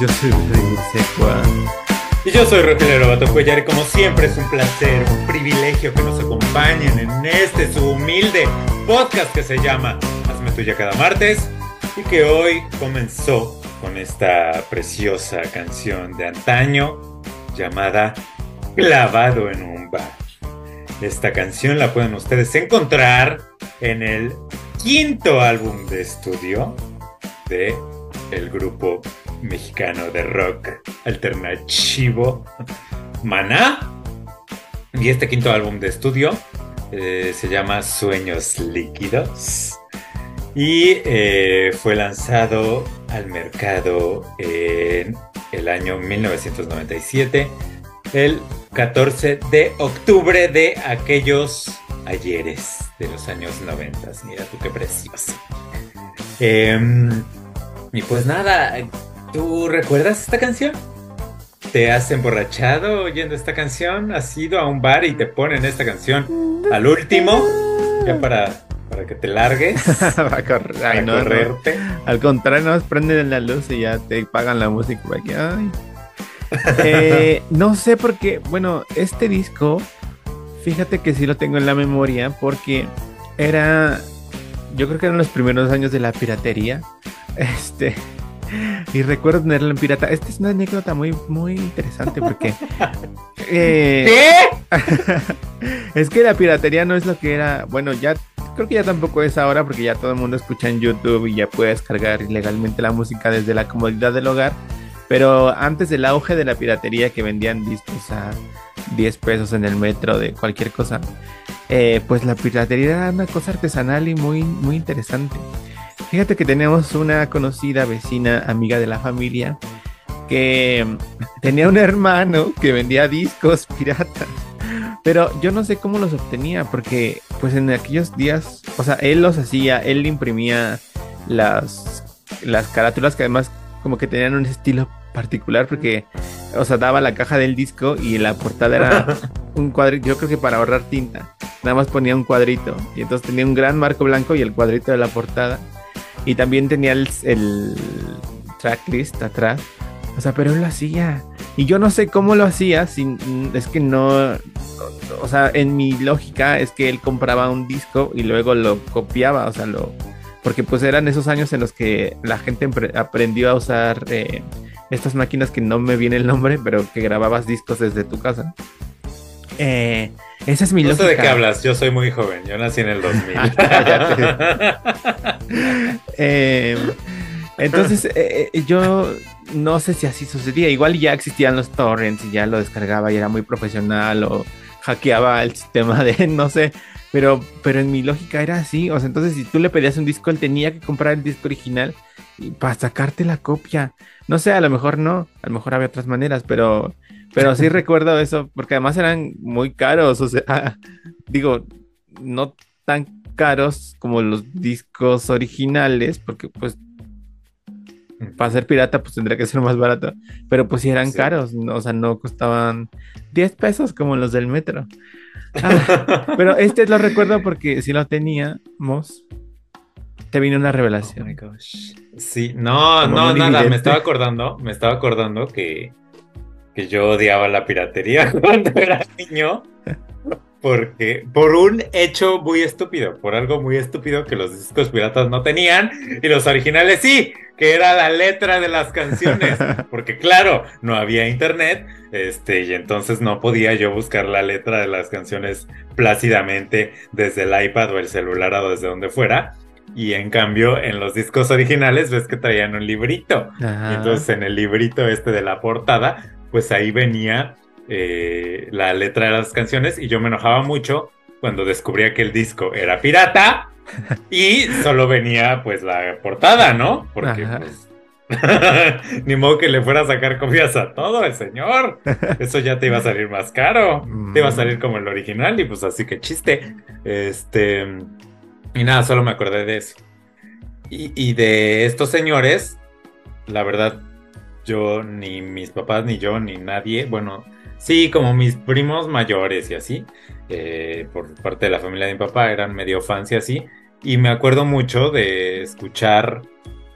Yo soy Rodrigo Secua. Y yo soy Rogelio Lobato Cuellar y como siempre es un placer, un privilegio que nos acompañen en este su humilde podcast que se llama Hazme tuya cada martes y que hoy comenzó con esta preciosa canción de antaño llamada Clavado en un bar. Esta canción la pueden ustedes encontrar en el quinto álbum de estudio de el grupo mexicano de rock alternativo Maná. Y este quinto álbum de estudio eh, se llama Sueños Líquidos y eh, fue lanzado al mercado en el año 1997, el 14 de octubre de aquellos ayeres de los años 90. Mira tú qué precioso. Em, y pues nada, ¿tú recuerdas esta canción? ¿Te has emborrachado oyendo esta canción? ¿Has ido a un bar y te ponen esta canción al último? Ya para, para que te largues. Correr- Para ay, no, no. correrte. Al contrario, nos prenden la luz y ya te pagan la música. para que- ay. Eh, no sé por qué. Bueno, este disco, fíjate que sí lo tengo en la memoria porque era. Yo creo que eran los primeros años de la piratería. Este. Y recuerdo tenerlo en pirata. Esta es una anécdota muy, muy interesante porque. eh, ¿Qué? es que la piratería no es lo que era. Bueno, ya creo que ya tampoco es ahora porque ya todo el mundo escucha en YouTube y ya puede descargar ilegalmente la música desde la comodidad del hogar. Pero antes del auge de la piratería que vendían discos a 10 pesos en el metro de cualquier cosa, eh, pues la piratería era una cosa artesanal y muy, muy interesante. Fíjate que tenemos una conocida vecina, amiga de la familia, que tenía un hermano que vendía discos piratas. Pero yo no sé cómo los obtenía, porque pues en aquellos días, o sea, él los hacía, él imprimía las, las carátulas que además como que tenían un estilo particular, porque, o sea, daba la caja del disco y la portada era un cuadrito, yo creo que para ahorrar tinta, nada más ponía un cuadrito, y entonces tenía un gran marco blanco y el cuadrito de la portada, y también tenía el, tracklist atrás, o sea, pero él lo hacía. Y yo no sé cómo lo hacía, sin, es que no, o sea, en mi lógica es que él compraba un disco y luego lo copiaba, o sea, lo, porque pues eran esos años en los que la gente aprendió a usar eh, estas máquinas que no me viene el nombre, pero que grababas discos desde tu casa. Eh, esa es mi No lógica. sé de qué hablas, yo soy muy joven, yo nací en el 2000. Eh, entonces, eh, yo no sé si así sucedía. Igual ya existían los torrents y ya lo descargaba y era muy profesional o hackeaba el sistema de no sé. Pero, pero en mi lógica era así. O sea, entonces si tú le pedías un disco, él tenía que comprar el disco original para sacarte la copia. No sé, a lo mejor no, a lo mejor había otras maneras, pero, pero sí recuerdo eso, porque además eran muy caros. O sea, digo, no tan caros como los discos originales, porque pues para ser pirata pues tendría que ser más barato, pero pues sí eran Sí. caros, ¿no? o sea, no costaban 10 pesos como los del metro. Ah, pero este lo recuerdo porque si lo teníamos, te vino una Oh my revelación. gosh. Sí, no, Como no, nada, me estaba acordando, me estaba acordando que, que yo odiaba la piratería cuando era niño. Porque, por un hecho muy estúpido, por algo muy estúpido que los discos piratas no tenían y los originales sí, que era la letra de las canciones. Porque claro, no había internet, este, y entonces no podía yo buscar la letra de las canciones plácidamente desde el iPad o el celular o desde donde fuera. Y en cambio, en los discos originales ves que traían un librito. Ajá. Y entonces en el librito este de la portada, pues ahí venía eh, la letra de las canciones y yo me enojaba mucho cuando descubría que el disco era pirata y solo venía pues la portada, ¿no? Porque pues... Ni modo que le fuera a sacar copias a todo el señor. Eso ya te iba a salir más caro. Te iba a salir como el original y pues así que chiste. Este... Y nada, solo me acordé de eso. Y, y de estos señores, la verdad, yo ni mis papás, ni yo, ni nadie, bueno, sí, como mis primos mayores y así, eh, por parte de la familia de mi papá, eran medio fans y así. Y me acuerdo mucho de escuchar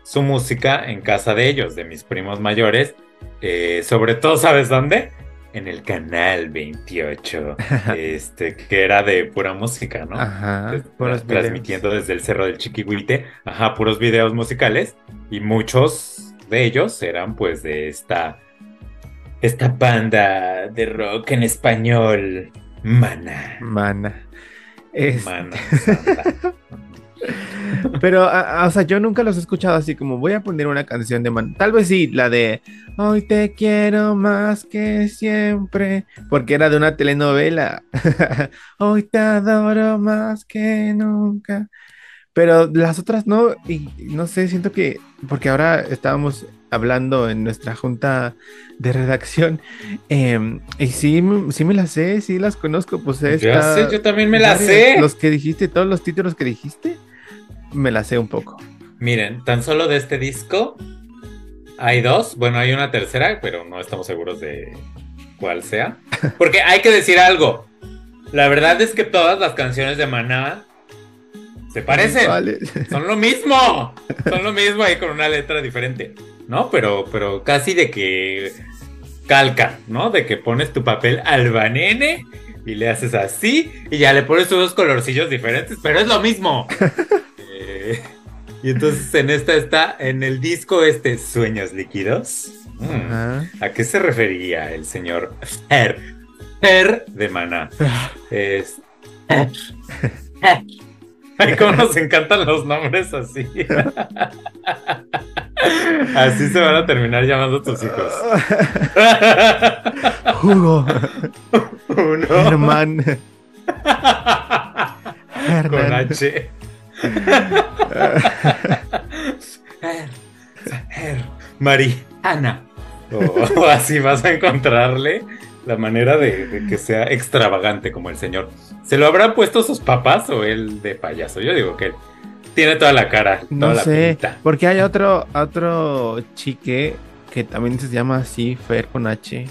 su música en casa de ellos, de mis primos mayores. Eh, sobre todo, ¿sabes dónde? En el canal 28, este, que era de pura música, ¿no? Ajá. transmitiendo desde el Cerro del Chiquihuite, ajá, puros videos musicales. Y muchos de ellos eran pues de esta, esta banda de rock en español, Mana. Mana. Mana. Pero, o sea, yo nunca los he escuchado así como voy a poner una canción de Man. Tal vez sí, la de Hoy te quiero más que siempre, porque era de una telenovela. Hoy te adoro más que nunca. Pero las otras no, y no sé, siento que, porque ahora estábamos hablando en nuestra junta de redacción, em, y sí, sí me las sé, sí las conozco, pues esta, sé, yo también me las sé. Los que dijiste, todos los títulos que dijiste me la sé un poco. Miren, tan solo de este disco hay dos. Bueno, hay una tercera, pero no estamos seguros de cuál sea. Porque hay que decir algo. La verdad es que todas las canciones de Maná se parecen. Son lo mismo. Son lo mismo ahí con una letra diferente. ¿No? Pero, pero casi de que calca, ¿no? De que pones tu papel albanene y le haces así y ya le pones unos colorcillos diferentes, pero es lo mismo. y entonces en esta está, en el disco este, Sueños Líquidos. Mm, ¿A qué se refería el señor Fer? Fer de Mana. Es. Ay, cómo nos encantan los nombres así. Así se van a terminar llamando tus hijos. Hugo. Uno. Herman. Con H. Mariana. O, así vas a encontrarle la manera de, que sea extravagante como el señor. ¿Se lo habrán puesto sus papás o él de payaso? Yo digo que tiene toda la cara. no sé, porque hay otro, otro chique que también se llama así, Fer con H.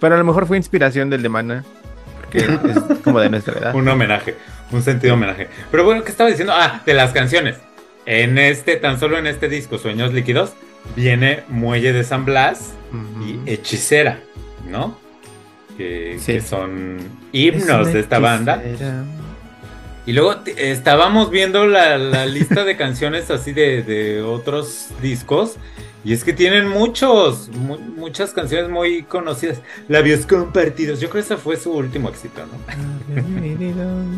Pero a lo mejor fue inspiración del de Mana. Porque es como de nuestra edad. Un homenaje un sentido homenaje. Pero bueno, ¿qué estaba diciendo? Ah, de las canciones. En este, tan solo en este disco, Sueños Líquidos, viene Muelle de San Blas y Hechicera, ¿no? Que, son himnos de esta banda. Y luego estábamos viendo la, lista de canciones así de, de otros discos y es que tienen muchos, muchas canciones muy conocidas. Labios compartidos. Yo creo que ese fue su último éxito, ¿no?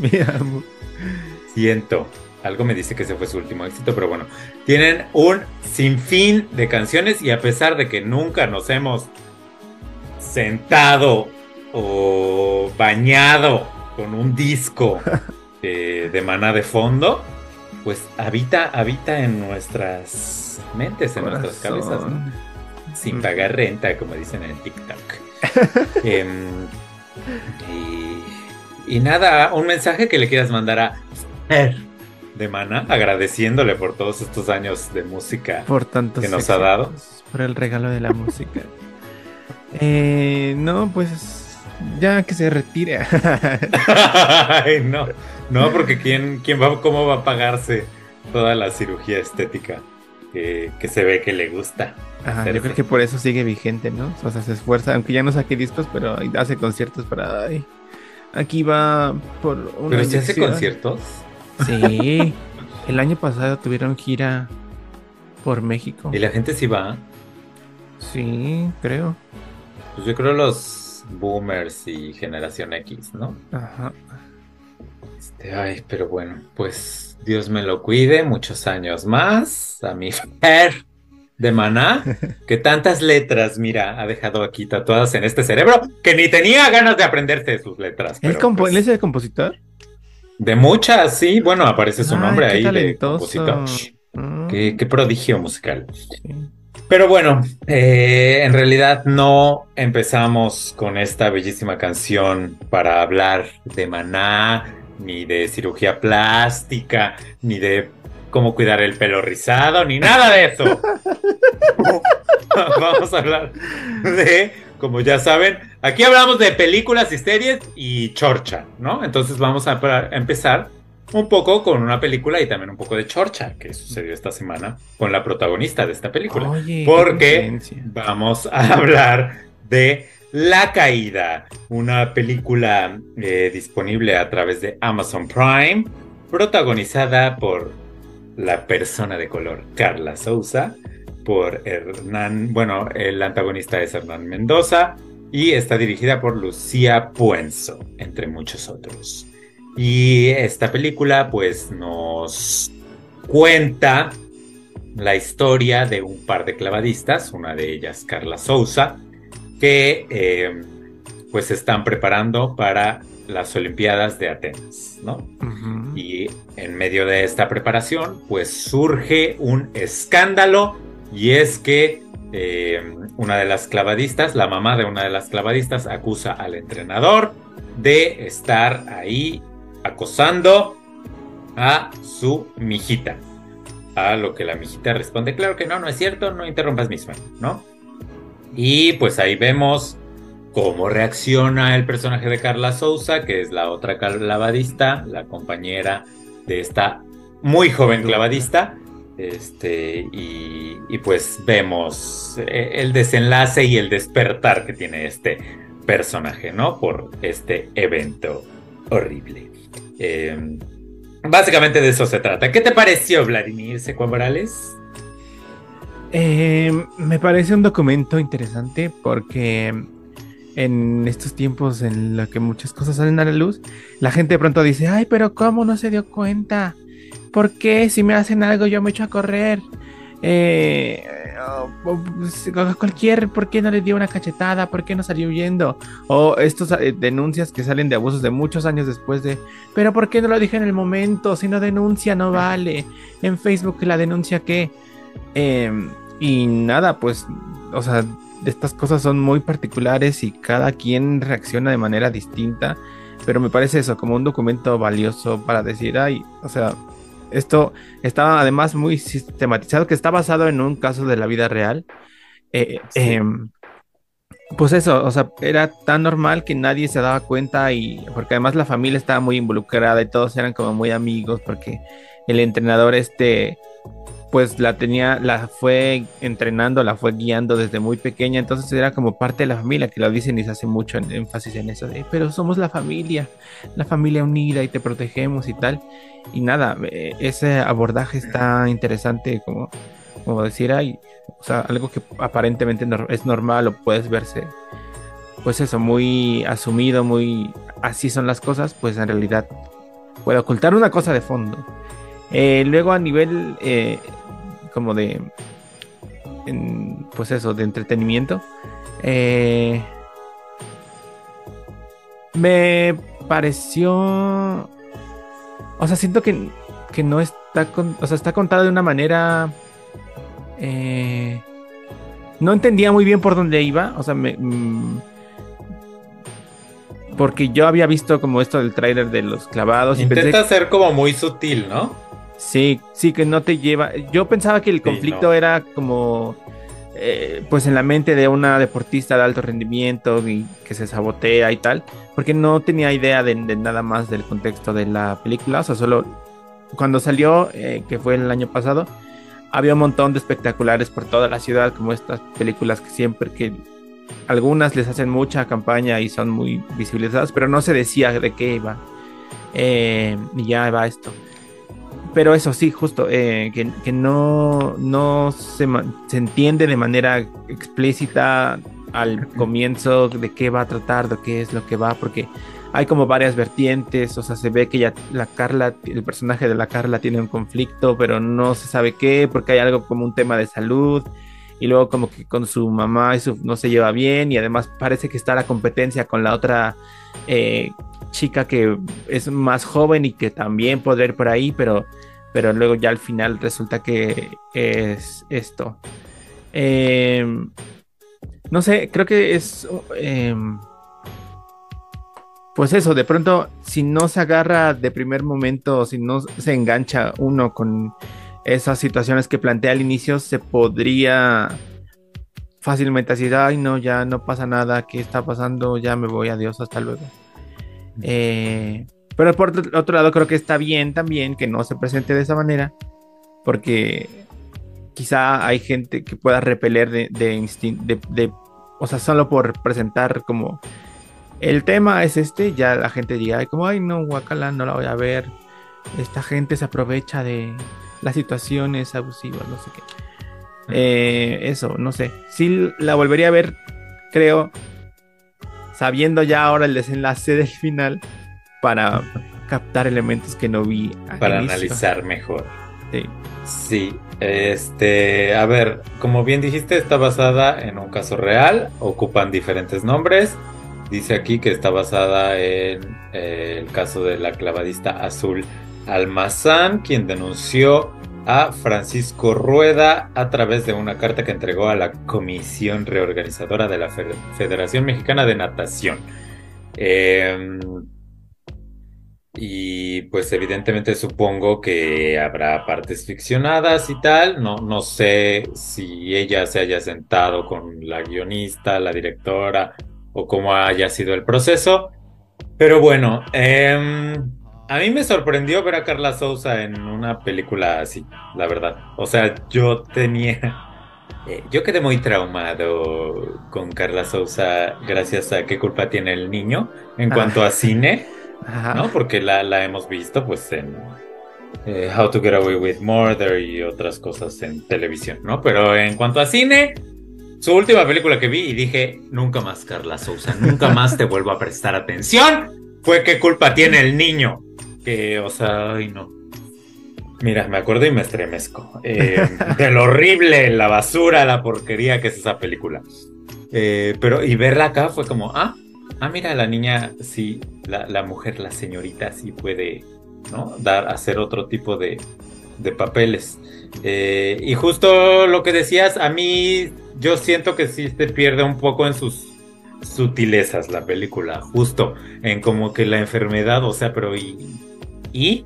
Siento. Algo me dice que ese fue su último éxito, pero bueno. Tienen un sinfín de canciones y a pesar de que nunca nos hemos sentado o bañado con un disco de, de maná de fondo, pues habita, habita en nuestras mentes, en nuestras cabezas, Sin pagar renta, como dicen en TikTok. Em, y, nada, un mensaje que le quieras mandar a de Mana, agradeciéndole por todos estos años de música por tantos que nos ha dado. Por el regalo de la música. Eh, no, pues ya que se retire. no, no, porque ¿quién, quién va, cómo va a pagarse toda la cirugía estética? que, se ve que le gusta. yo creo que por eso sigue vigente, ¿no? O sea, se esfuerza, aunque ya no saque discos, pero hace conciertos para... aquí va por una ¿Pero si hace conciertos? Sí, el año pasado tuvieron gira por México. ¿Y la gente sí va? Sí, creo. Pues yo creo los boomers y generación X, ¿no? Ajá. Este, ay, pero bueno, pues Dios me lo cuide, muchos años más. A mi Fer de Maná, que tantas letras, mira, ha dejado aquí tatuadas en este cerebro, que ni tenía ganas de aprenderse sus letras. ¿Es, pues ¿Es de compositor? De muchas, sí. Bueno, aparece su nombre ahí de compositor. Mm. Qué, prodigio musical. Pero bueno, eh, en realidad no empezamos con esta bellísima canción para hablar de Maná, ni de cirugía plástica, ni de cómo cuidar el pelo rizado, ni nada de eso. Vamos a hablar de, como ya saben, aquí hablamos de películas y series y chorcha, ¿no? Entonces vamos a empezar un poco con una película y también un poco de chorcha que sucedió esta semana con la protagonista de esta película. porque vamos a hablar de La Caída, una película eh, disponible a través de Amazon Prime, protagonizada por la persona de color Carla Souza, por Hernán, bueno, el antagonista es Hernán Mendoza y está dirigida por Lucía Puenzo, entre muchos otros. Y esta película pues nos cuenta la historia de un par de clavadistas, una de ellas Carla Souza, que eh, pues están preparando para las Olimpiadas de Atenas, ¿no? Y en medio de esta preparación pues surge un escándalo y es que eh, una de las clavadistas, la mamá de una de las clavadistas, acusa al entrenador de estar ahí acosando a su mijita. A lo que la mijita responde, claro que no, no es cierto, no interrumpas mi sueño, ¿no? Y pues ahí vemos cómo reacciona el personaje de Carla Souza, que es la otra clavadista, la compañera de esta muy joven clavadista. Este, y, y pues vemos eh, el desenlace y el despertar que tiene este personaje, ¿no? Por este evento horrible. Em, básicamente de eso se trata. ¿Qué te pareció, Vladimir Seco Morales? Em, me parece un documento interesante porque en estos tiempos en los que muchas cosas salen a la luz, la gente de pronto dice, ay, pero ¿cómo no se dio cuenta? ¿Por qué si me hacen algo yo me echo a correr? Eh, pues, cualquier, ¿por qué no le dio una cachetada? ¿Por qué no salió huyendo? O estas eh, denuncias que salen de abusos de muchos años después de, pero ¿por qué no lo dije en el momento? Si no denuncia, no vale. En Facebook la denuncia que... Em, y nada, pues, o sea, estas cosas son muy particulares y cada quien reacciona de manera distinta. Pero me parece eso, como un documento valioso para decir, ay, o sea, esto está además muy sistematizado, que está basado en un caso de la vida real. Eh, em, pues eso, o sea, era tan normal que nadie se daba cuenta y porque además la familia estaba muy involucrada y todos eran como muy amigos porque el entrenador este pues la tenía, la fue entrenando, la fue guiando desde muy pequeña, entonces era como parte de la familia, que lo dicen y se hace mucho énfasis en eso, pero somos la familia, la familia unida y te protegemos y tal. Y nada, eh, ese abordaje está interesante, como, como decir, hay, o sea, algo que aparentemente es normal o puedes verse, pues eso, muy asumido, muy así son las cosas, pues en realidad puede ocultar una cosa de fondo. Eh, luego a nivel eh, como de, pues eso, de entretenimiento, eh, me pareció, o sea, siento que, que no está, con, o sea, está contada de una manera... no entendía muy bien por dónde iba, o sea, me... Mm, porque yo había visto como esto del trailer de los clavados. Intenta ser como muy sutil, ¿no? Sí, sí, que no te lleva. Yo pensaba que el conflicto era como, eh, pues en la mente de una deportista de alto rendimiento y que se sabotea y tal, porque no tenía idea de, nada más del contexto de la película, o sea, solo cuando salió, eh, que fue el año pasado, había un montón de espectaculares por toda la ciudad, como estas películas que siempre que algunas les hacen mucha campaña y son muy visibilizadas, pero no se decía de qué iba. Eh, y ya va esto pero eso sí, justo, eh, que, no, no se, se, entiende de manera explícita al comienzo de qué va a tratar, de qué es lo que va, porque hay como varias vertientes, o sea, se ve que ya la Carla, el personaje de la Carla tiene un conflicto, pero no se sabe qué, porque hay algo como un tema de salud, y luego como que con su mamá eso no se lleva bien, y además parece que está la competencia con la otra eh, chica que es más joven y que también podría ir por ahí, pero pero luego ya al final resulta que es esto. Em, no sé, creo que es... Em, pues eso, de pronto, si no se agarra de primer momento, si no se engancha uno con esas situaciones que plantea al inicio, se podría fácilmente decir, ay no, ya no pasa nada, ¿qué está pasando? Ya me voy, adiós, hasta luego. Eh, Pero por otro lado, creo que está bien también que no se presente de esa manera, porque quizá hay gente que pueda repeler de, de, de, o sea, solo por presentar como el tema es este, ya la gente diga, ay, como, ay, no, guacala, no la voy a ver. Esta gente se aprovecha de las situaciones abusivas, no sé qué. Eh, eso, no sé. Sí la volvería a ver, creo, sabiendo ya ahora el desenlace del final para captar elementos que no vi. Para analizar mejor. Sí. Sí, este, a ver, como bien dijiste, está basada en un caso real, ocupan diferentes nombres. Dice aquí que está basada en eh, el caso de la clavadista azul Almazán, quien denunció a Francisco Rueda a través de una carta que entregó a la Comisión Reorganizadora de la Federación Mexicana de Natación. Em, y pues evidentemente supongo que habrá partes ficcionadas y tal. No, no sé si ella se haya sentado con la guionista, la directora o cómo haya sido el proceso. Pero bueno, eh, a mí me sorprendió ver a Carla Souza en una película así, la verdad. O sea, yo tenía. Eh, yo quedé muy traumado con Carla Souza gracias a qué culpa tiene el niño en cuanto a cine, ¿no? Porque la, la, hemos visto pues en eh, How to Get Away with Murder y otras cosas en televisión, ¿no? Pero en cuanto a cine, su última película que vi y dije, nunca más Carla Souza, nunca más te vuelvo a prestar atención, fue qué culpa tiene el niño que, o sea, ay no. Mira, me acuerdo y me estremezco. Eh, de lo horrible, la basura, la porquería que es esa película. Eh, pero, y verla acá fue como, ah, ah, mira, la niña, sí, la, mujer, la señorita, sí puede, ¿no? Dar, hacer otro tipo de, de papeles. Eh, y justo lo que decías, a mí, yo siento que sí se pierde un poco en sus sutilezas la película, justo en como que la enfermedad, o sea, pero y y,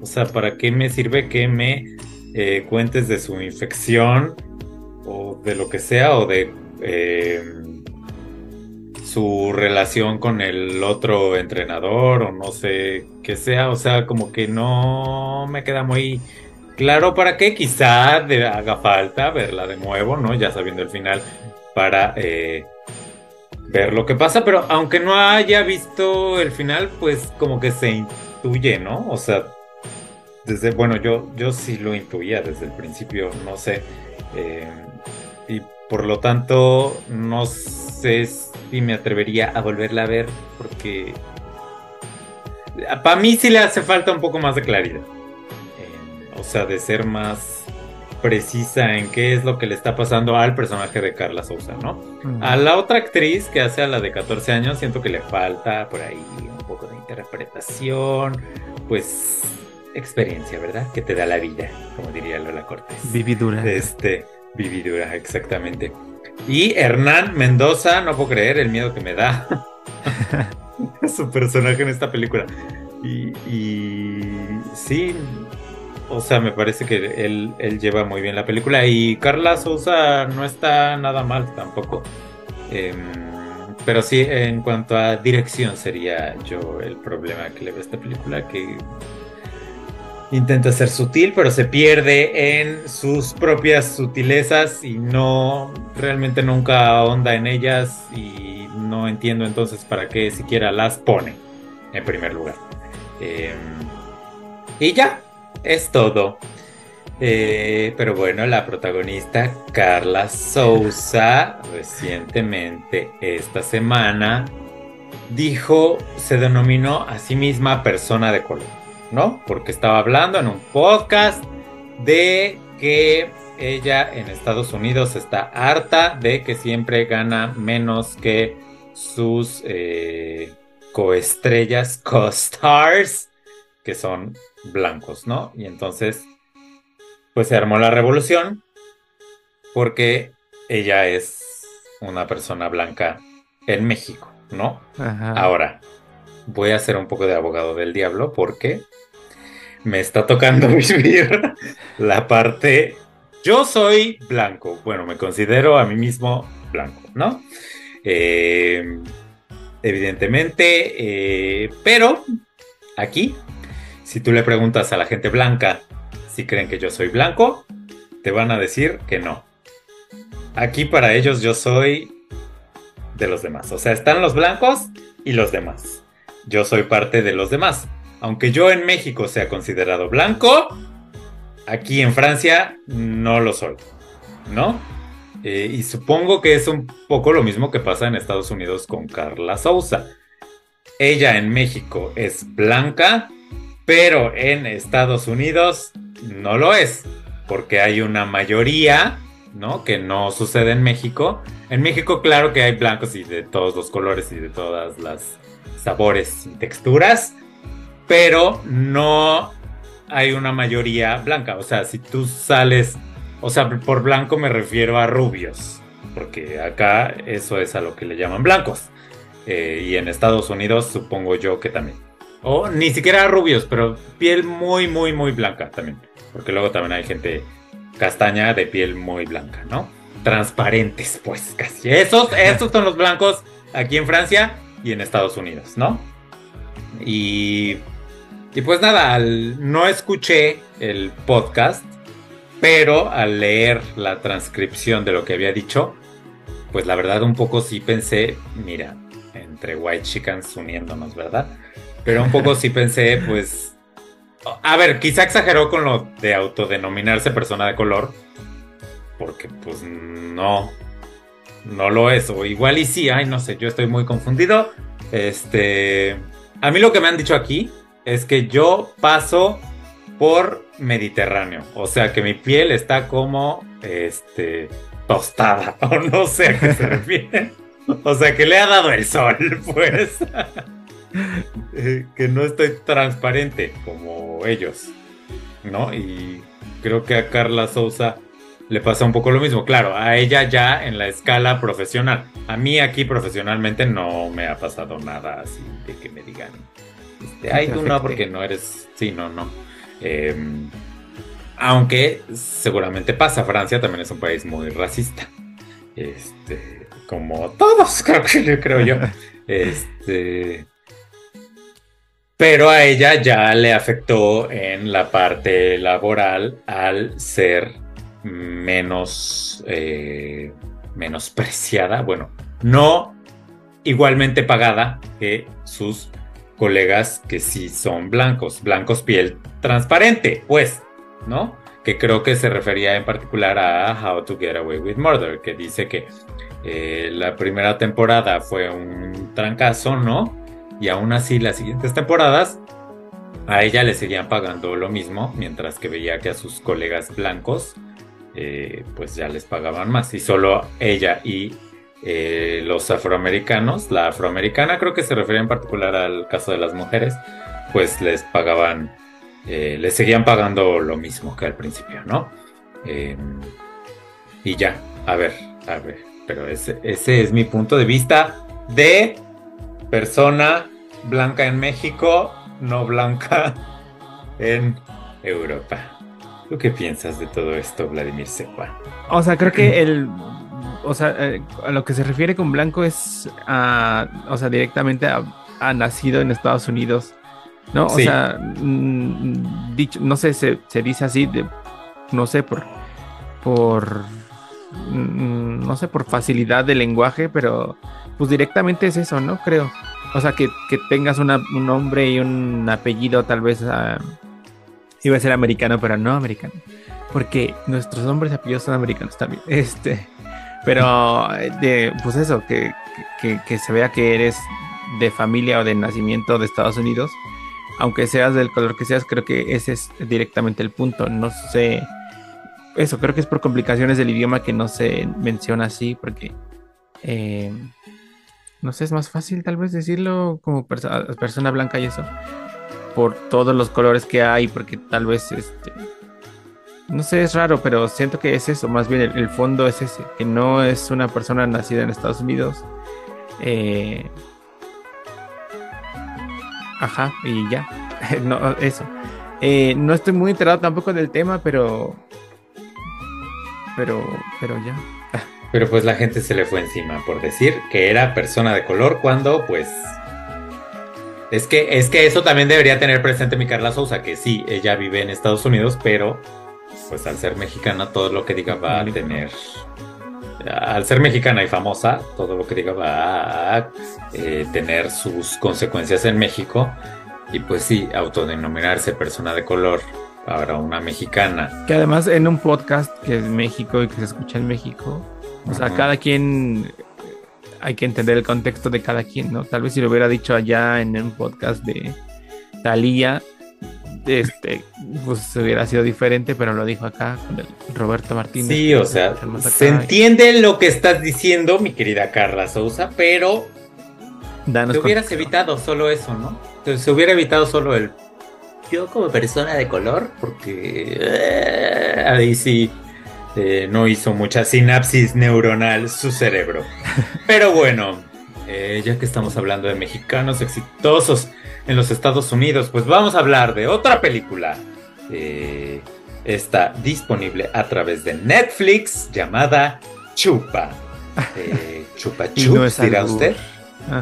o sea, ¿para qué me sirve que me eh, cuentes de su infección o de lo que sea o de eh, su relación con el otro entrenador o no sé qué sea? O sea, como que no me queda muy claro para qué. Quizá haga falta verla de nuevo, ¿no? Ya sabiendo el final para... Eh, ver lo que pasa, pero aunque no haya visto el final, pues como que se intuye, ¿no? O sea, desde, bueno, yo, yo sí lo intuía desde el principio, no sé. Eh, y por lo tanto, no sé si me atrevería a volverla a ver, porque para mí sí le hace falta un poco más de claridad. Eh, o sea, de ser más precisa en qué es lo que le está pasando al personaje de Carla Sousa, ¿no? A la otra actriz que hace a la de 14 años, siento que le falta por ahí un poco de interpretación, pues experiencia, ¿verdad? Que te da la vida, como diría Lola Cortés. Vividura. Este, vividura, exactamente. Y Hernán Mendoza, no puedo creer el miedo que me da su personaje en esta película. Y, y sí, o sea, me parece que él, lleva muy bien la película y Carla Sousa no está nada mal tampoco. Em, pero sí, en cuanto a dirección sería yo el problema que le veo a esta película, que intenta ser sutil, pero se pierde en sus propias sutilezas y no, realmente nunca ahonda en ellas y no entiendo entonces para qué siquiera las pone en primer lugar. Em, y ya, es todo. Eh, pero bueno, la protagonista Carla Souza recientemente esta semana dijo, se denominó a sí misma persona de color, ¿no? Porque estaba hablando en un podcast de que ella en Estados Unidos está harta de que siempre gana menos que sus eh, coestrellas, co-stars, que son blancos, ¿no? Y entonces, pues se armó la revolución porque ella es una persona blanca en México, ¿no? Ahora, voy a ser un poco de abogado del diablo porque me está tocando vivir la parte... Yo soy blanco, bueno, me considero a mí mismo blanco, ¿no? Eh, evidentemente, eh, pero aquí, si tú le preguntas a la gente blanca si creen que yo soy blanco, te van a decir que no. Aquí para ellos yo soy de los demás. O sea, están los blancos y los demás. Yo soy parte de los demás. Aunque yo en México sea considerado blanco, aquí en Francia no lo soy. ¿No? Eh, y supongo que es un poco lo mismo que pasa en Estados Unidos con Carla Souza. Ella en México es blanca, pero en Estados Unidos no lo es, porque hay una mayoría, ¿no? Que no sucede en México. En México, claro que hay blancos y de todos los colores y de todas las sabores y texturas, pero no hay una mayoría blanca. O sea, si tú sales o sea, por blanco me refiero a rubios, porque acá eso es a lo que le llaman blancos. Eh, y en Estados Unidos supongo yo que también. O ni siquiera rubios, pero piel muy, muy, muy blanca también. Porque luego también hay gente castaña de piel muy blanca, ¿no? Transparentes, pues casi. Esos, esos son los blancos aquí en Francia y en Estados Unidos, ¿no? Y, y pues nada, no escuché el podcast pero al leer la transcripción de lo que había dicho, pues la verdad un poco sí pensé, mira, entre White Chickens uniéndonos, ¿verdad? Pero un poco sí pensé, pues, a ver, quizá exageró con lo de autodenominarse persona de color, porque pues no, no lo es, o igual y sí, ay, no sé, yo estoy muy confundido. Este, a mí lo que me han dicho aquí es que yo paso por Mediterráneo. O sea que mi piel está como este tostada. O no sé a qué se refiere. O sea que le ha dado el sol, pues. Eh, que no estoy transparente como ellos. ¿No? Y creo que a Carla Sousa le pasa un poco lo mismo. Claro, a ella ya en la escala profesional. A mí aquí profesionalmente no me ha pasado nada así de que me digan. Este, Ay, tú no, porque no eres. Sí, no, no. Em, aunque seguramente pasa, Francia también es un país muy racista. Este, como todos, creo que creo yo. Este, pero a ella ya le afectó en la parte laboral al ser menos eh, menospreciada, bueno, no igualmente pagada que sus colegas que sí son blancos, blancos piel transparente, pues, ¿no? Que creo que se refería en particular a How to Get Away with Murder, que dice que eh, la primera temporada fue un trancazo, ¿no? Y aún así las siguientes temporadas a ella le seguían pagando lo mismo, mientras que veía que a sus colegas blancos eh, pues ya les pagaban más. Y solo ella y eh, los afroamericanos, la afroamericana creo que se refería en particular al caso de las mujeres, pues les pagaban, eh, les seguían pagando lo mismo que al principio, ¿no? Em, y ya, a ver, a ver, pero ese, ese es mi punto de vista de persona blanca en México, no blanca en Europa. ¿Tú qué piensas de todo esto, Vladimir Sepa? O sea, creo que el o sea, eh, a lo que se refiere con blanco es, a, o sea, directamente a, nacido en Estados Unidos, ¿no? O sea, mm, dicho, no sé, se, dice así, de, no sé, por, por, mm, no sé, por facilidad de lenguaje, pero pues directamente es eso, ¿no? Creo. O sea, que, tengas un nombre y un apellido tal vez, ah, iba a ser americano, pero no americano. Porque nuestros nombres y apellidos son americanos también. Este. Pero, de, pues eso, que, se vea que eres de familia o de nacimiento de Estados Unidos, aunque seas del color que seas, creo que ese es directamente el punto. No sé, eso creo que es por complicaciones del idioma que no se menciona así, porque, eh, no sé, es más fácil tal vez decirlo como persona blanca y eso, por todos los colores que hay, porque tal vez este no sé, es raro, pero siento que es eso, más bien el, fondo es ese, que no es una persona nacida en Estados Unidos. Eh, ajá, y ya, no, eso. Eh, no estoy muy enterado tampoco del tema, pero... Pero, pero ya. Pero pues la gente se le fue encima por decir que era persona de color cuando pues es que, es que eso también debería tener presente mi Carla Sousa, que sí, ella vive en Estados Unidos, pero pues al ser mexicana todo lo que diga va a tener... Al ser mexicana y famosa, todo lo que diga va a eh, tener sus consecuencias en México. Y pues sí, autodenominarse persona de color para una mexicana. Que además en un podcast que es México y que se escucha en México, o sea, cada quien hay que entender el contexto de cada quien, ¿no? Tal vez si lo hubiera dicho allá en un podcast de Talía, este, pues hubiera sido diferente, pero lo dijo acá con el Roberto Martínez. Sí, o sea, se entiende lo que estás diciendo, mi querida Carla Sousa, pero te hubieras evitado solo eso, ¿no? se hubiera evitado solo el yo como persona de color, porque eh, ahí sí este, no hizo mucha sinapsis neuronal su cerebro. Pero bueno, eh, ya que estamos hablando de mexicanos exitosos en los Estados Unidos, pues vamos a hablar de otra película. Eh, está disponible a través de Netflix llamada Chupa. Eh, chupa Chups, dirá usted.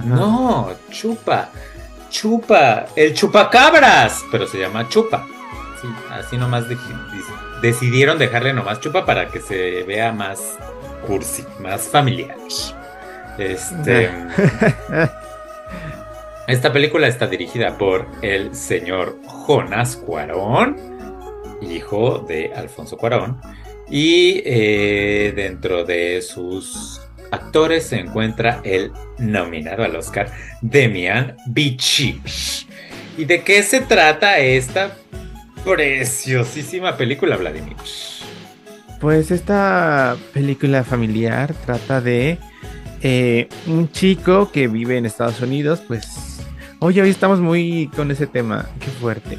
No, Chupa. Chupa. El chupacabras. Pero se llama Chupa. Sí, así nomás dice decidieron dejarle nomás chupa para que se vea más cursi, más familiar. Este. esta película está dirigida por el señor Jonas Cuarón, hijo de Alfonso Cuarón. Y eh, dentro de sus actores se encuentra el nominado al Oscar Demian Bichir. ¿Y de qué se trata esta preciosísima película, Vladimir. Pues esta película familiar trata de eh, un chico que vive en Estados Unidos, pues... Oye, hoy estamos muy con ese tema, qué fuerte.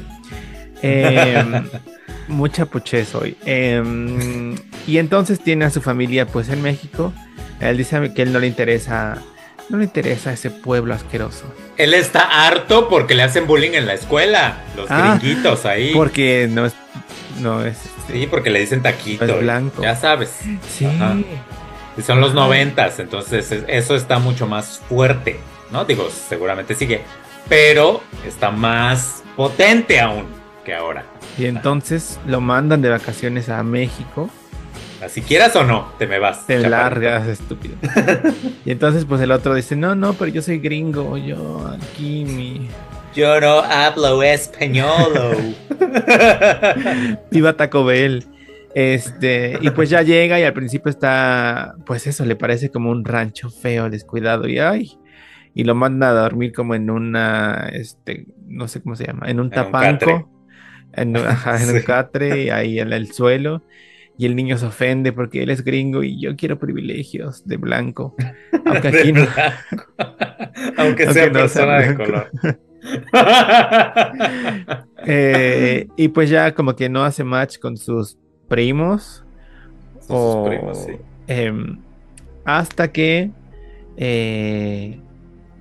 Em, mucha puchez hoy. Em, y entonces tiene a su familia pues en México. Él dice que él no le interesa no le interesa ese pueblo asqueroso. Él está harto porque le hacen bullying en la escuela, los ah, gringuitos ahí. Porque no es. No es sí, porque le dicen taquito. blanco. Ya sabes. Sí. Y son los noventas, entonces eso está mucho más fuerte, ¿no? Digo, seguramente sigue, pero está más potente aún que ahora. Y entonces lo mandan de vacaciones a México si quieras o no, te me vas. Te largas, estúpido. y entonces, pues el otro dice: No, no, pero yo soy gringo. Yo aquí mi. Yo no hablo español. Viva Taco Bell. Este, y pues ya llega y al principio está, pues eso, le parece como un rancho feo, descuidado y ay, y lo manda a dormir como en una, este, no sé cómo se llama, en un tapanco, en, un catre, y ahí en el suelo, y el niño se ofende porque él es gringo y yo quiero privilegios de blanco. Aunque aquí no. aunque sea persona de color. Eh, y pues ya como que no hace match con sus primos. o, em, hasta que eh,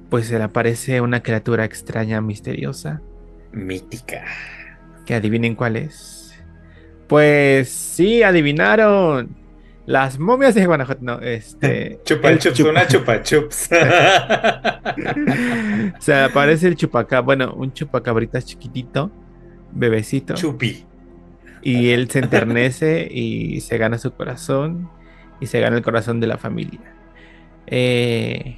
pues se le aparece una criatura extraña, misteriosa. Mítica. Que adivinen cuál es. Pues sí, adivinaron. Las momias de Guanajuato. No, este. chupa chups, una chupa chups. o sea, aparece el chupacá. Bueno, un chupacabrita chiquitito, bebecito. Chupi. Y él se enternece y se gana su corazón. Y se gana el corazón de la familia. Eh,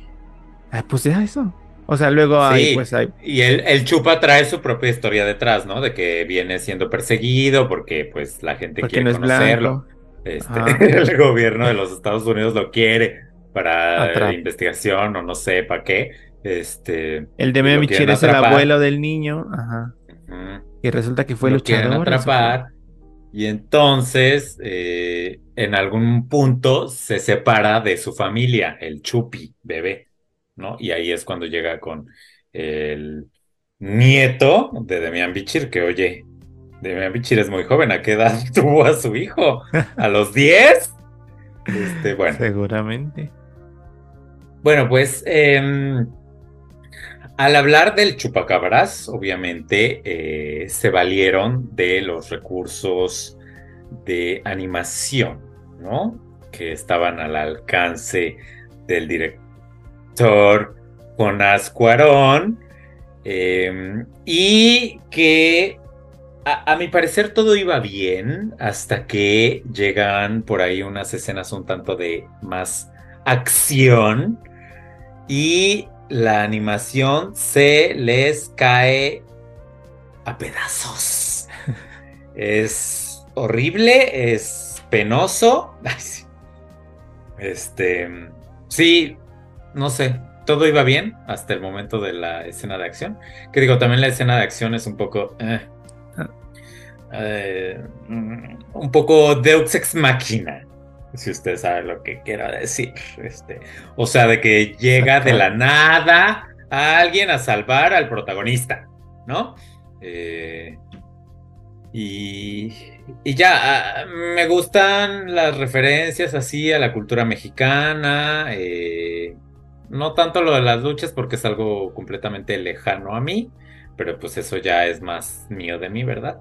ah, pues ya eso. O sea, luego hay, pues hay... Y el, Chupa trae su propia historia detrás, ¿no? De que viene siendo perseguido porque pues la gente quiere conocerlo. Este, el gobierno de los Estados Unidos lo quiere para investigación o no sé para qué. Este, el de Michir es el abuelo del niño. Ajá. Y resulta que fue lo luchador. atrapar. Y entonces, eh, en algún punto, se separa de su familia, el Chupi, bebé. ¿No? Y ahí es cuando llega con el nieto de Demian Bichir, que oye, Demian Bichir es muy joven, ¿a qué edad tuvo a su hijo? ¿A los 10? Este, bueno. Seguramente. Bueno, pues em, al hablar del chupacabras, obviamente eh, se valieron de los recursos de animación, ¿no? que estaban al alcance del director Jonás Cuarón em, y que a, mi parecer todo iba bien hasta que llegan por ahí unas escenas un tanto de más acción y la animación se les cae a pedazos. es horrible, es penoso. Este, sí, no sé, todo iba bien hasta el momento de la escena de acción. Que digo, también la escena de acción es un poco... Eh, eh, un poco Deux Ex Machina, si usted sabe lo que quiero decir. Este, o sea, de que llega de la nada a alguien a salvar al protagonista, ¿no? Eh, y, y, ya, ah, me gustan las referencias así a la cultura mexicana. Eh, no tanto lo de las luchas porque es algo completamente lejano a mí, pero pues eso ya es más mío de mí, ¿verdad?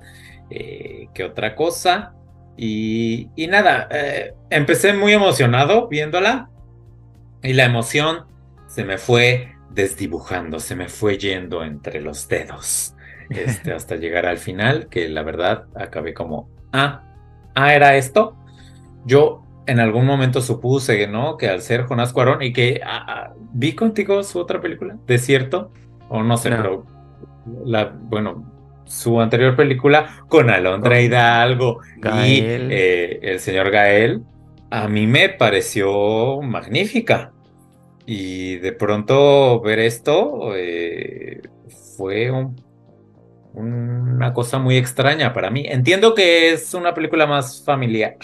Eh, que otra cosa. Y, nada, eh, empecé muy emocionado viéndola y la emoción se me fue desdibujando, se me fue yendo entre los dedos este, hasta llegar al final, que la verdad acabé como, ah, ah, era esto. Yo en algún momento supuse, ¿no? Que al ser Jonás Cuarón y que ah, ah, vi contigo su otra película, Desierto, o no sé, pero la, bueno, su anterior película con Alondra Hidalgo y eh, el señor Gael, a mí me pareció magnífica. Y de pronto ver esto eh, fue una cosa muy extraña para mí. Entiendo que es una película más familiar.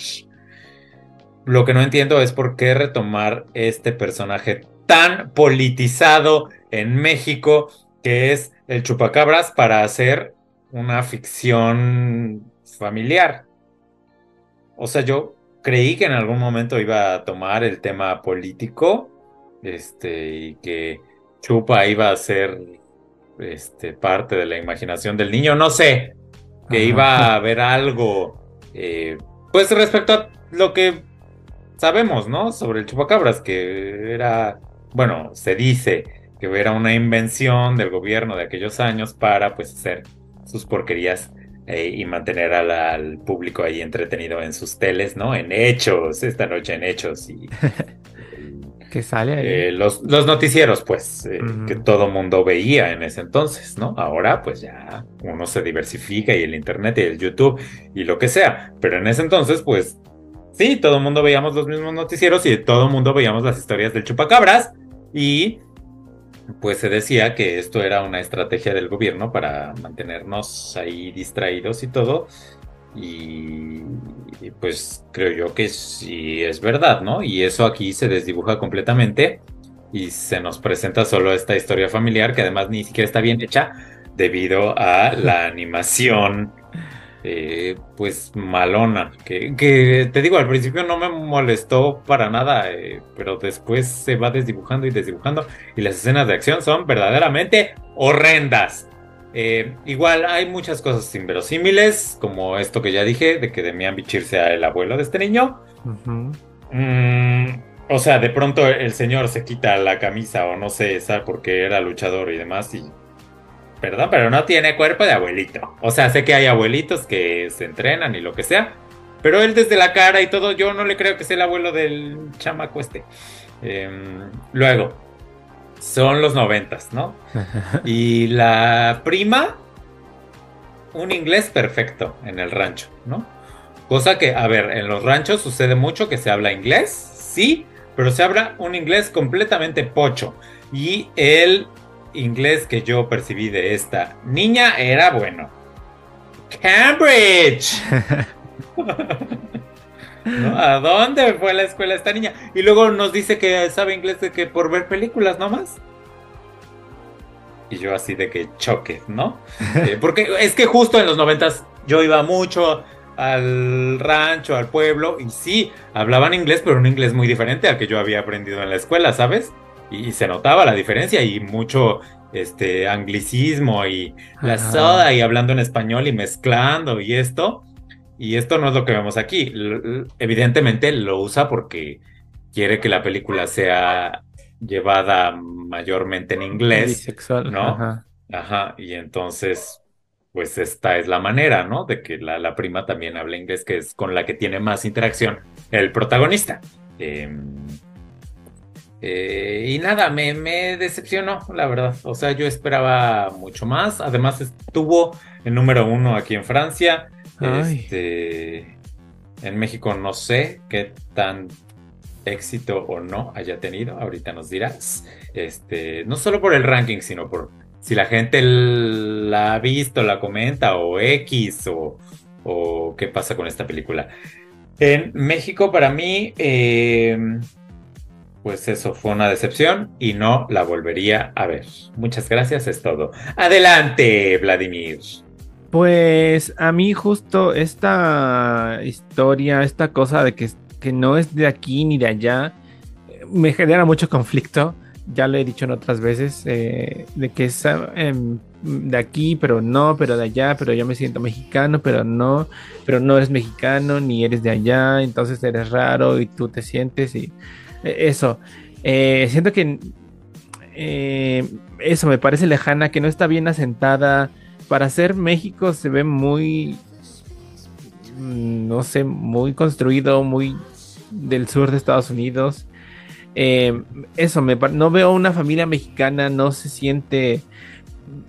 Lo que no entiendo es por qué retomar este personaje tan politizado en México, que es el chupacabras, para hacer una ficción familiar. O sea, yo creí que en algún momento iba a tomar el tema político, este, y que Chupa iba a ser este, parte de la imaginación del niño, no sé, que iba a haber algo, eh, pues respecto a lo que sabemos, ¿no? Sobre el chupacabras, que era, bueno, se dice que era una invención del gobierno de aquellos años para, pues, hacer sus porquerías eh, y mantener al, público ahí entretenido en sus teles, ¿no? En hechos, esta noche en hechos y... que sale ahí. Eh, los, los, noticieros, pues, eh, que todo mundo veía en ese entonces, ¿no? Ahora, pues ya uno se diversifica y el Internet y el YouTube y lo que sea, pero en ese entonces, pues, sí, todo el mundo veíamos los mismos noticieros y todo el mundo veíamos las historias del chupacabras y pues se decía que esto era una estrategia del gobierno para mantenernos ahí distraídos y todo. Y, pues creo yo que sí es verdad, ¿no? Y eso aquí se desdibuja completamente y se nos presenta solo esta historia familiar que además ni siquiera está bien hecha debido a la animación eh, pues malona, que, te digo, al principio no me molestó para nada, eh, pero después se va desdibujando y desdibujando y las escenas de acción son verdaderamente horrendas. Eh, igual hay muchas cosas inverosímiles, como esto que ya dije, de que Demian Bichir sea el abuelo de este niño. Mm, o sea, de pronto el señor se quita la camisa o no sé, ¿sabes? Porque era luchador y demás y perdón, pero no tiene cuerpo de abuelito. O sea, sé que hay abuelitos que se entrenan y lo que sea, pero él desde la cara y todo, yo no le creo que sea el abuelo del chamaco este. Em, luego, son los noventas, ¿no? Y la prima, un inglés perfecto en el rancho, ¿no? Cosa que, a ver, en los ranchos sucede mucho que se habla inglés, sí, pero se habla un inglés completamente pocho. Y él inglés que yo percibí de esta niña era bueno. Cambridge. ¿A dónde fue la escuela esta niña? Y luego nos dice que sabe inglés de que por ver películas nomás. Y yo así de que choque, ¿no? Eh, porque es que justo en los noventas yo iba mucho al rancho, al pueblo, y sí, hablaban inglés, pero un inglés muy diferente al que yo había aprendido en la escuela, ¿sabes? Y se notaba la diferencia y mucho este anglicismo y la soda y hablando en español y mezclando y esto. Y esto no es lo que vemos aquí. evidentemente lo usa porque quiere que la película sea llevada mayormente en inglés. Bisexual, ¿no? Ajá. Ajá. Y entonces, pues esta es la manera, ¿no? De que la, prima también hable inglés, que es con la que tiene más interacción el protagonista. Em, eh, y nada, me, me, decepcionó, la verdad. O sea, yo esperaba mucho más. Además, estuvo en número uno aquí en Francia. Este, en México no sé qué tan éxito o no haya tenido. Ahorita nos dirás. Este, no solo por el ranking, sino por si la gente la ha visto, la comenta, o X, o, o qué pasa con esta película. En México, para mí, eh, pues eso fue una decepción y no la volvería a ver. Muchas gracias, es todo. Adelante, Vladimir. Pues a mí justo esta historia, esta cosa de que, que no es de aquí ni de allá, me genera mucho conflicto. Ya lo he dicho en otras veces, eh, de que es em, de aquí, pero no, pero de allá, pero yo me siento mexicano, pero no, pero no eres mexicano, ni eres de allá, entonces eres raro y tú te sientes y eso. Eh, siento que eh, eso me parece lejana, que no está bien asentada. Para ser México se ve muy, mm, no sé, muy construido, muy del sur de Estados Unidos. Eh, eso, me, no veo una familia mexicana, no se siente,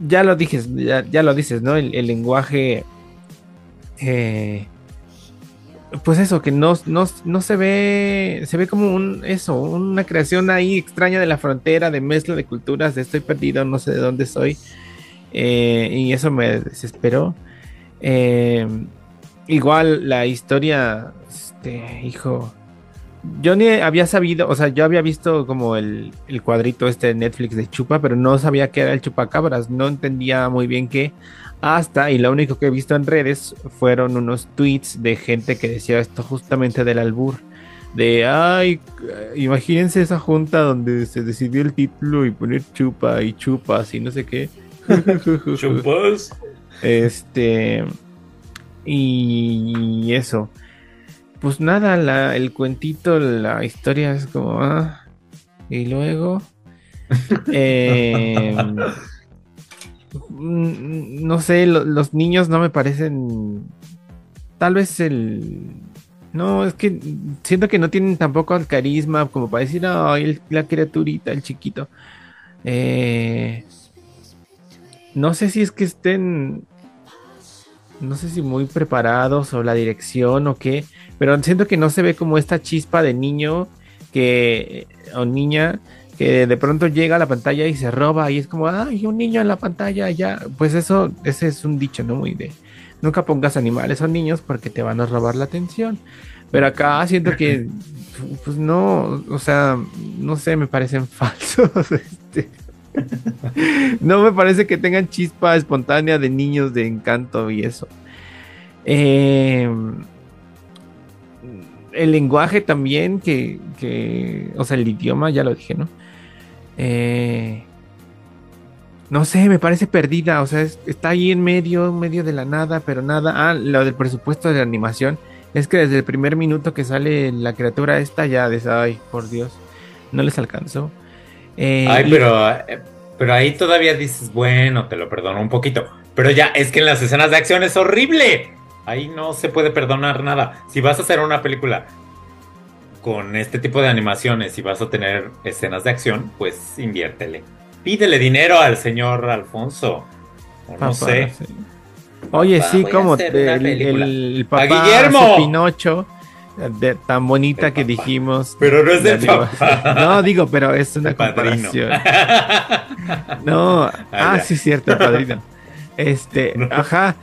ya lo dices, ya, lo dices, ¿no? El, lenguaje pues eso, que no, no, se ve, se ve como un, eso, una creación ahí extraña de la frontera, de mezcla de culturas, de estoy perdido, no sé de dónde soy. Eh, y eso me desesperó. Eh, igual la historia, este, hijo, yo ni había sabido, o sea, yo había visto como el, el, cuadrito este de Netflix de Chupa, pero no sabía que era el chupacabras, no entendía muy bien qué. Hasta, y lo único que he visto en redes fueron unos tweets de gente que decía esto justamente del albur. De, ay, imagínense esa junta donde se decidió el título y poner chupa y chupas y no sé qué. Chupas. Este. Y eso. Pues nada, la, el cuentito, la historia es como. Ah, y luego. eh, no sé, los niños no me parecen. Tal vez el. No, es que siento que no tienen tampoco el carisma como para decir, ay, la criaturita, el chiquito. Eh, no sé si es que estén. No sé si muy preparados o la dirección o qué, pero siento que no se ve como esta chispa de niño que o niña de pronto llega a la pantalla y se roba y es como, ay, un niño en la pantalla, ya. Pues eso, ese es un dicho, ¿no? Muy de, nunca pongas animales o niños porque te van a robar la atención. Pero acá siento que, pues no, o sea, no sé, me parecen falsos. Este. no me parece que tengan chispa espontánea de niños de encanto y eso. Em, el lenguaje también, que, que, o sea, el idioma, ya lo dije, ¿no? Eh, no sé, me parece perdida. O sea, está ahí en medio, en medio de la nada, pero nada. Ah, lo del presupuesto de la animación. Es que desde el primer minuto que sale la criatura esta ya de ay, por Dios, no les alcanzó. Eh, ay, pero, eh, pero ahí todavía dices, bueno, te lo perdono un poquito. Pero ya, es que en las escenas de acción es horrible. Ahí no se puede perdonar nada. Si vas a hacer una película con este tipo de animaciones y vas a tener escenas de acción, pues inviértele. Pídele dinero al señor Alfonso. O no sé. Oye, sí, como el, papá Guillermo. Pinocho, de, tan bonita que dijimos. Pero no es de papá. No, digo, pero es una comparación. No, ah, ah sí, cierto, padrino. Este, ajá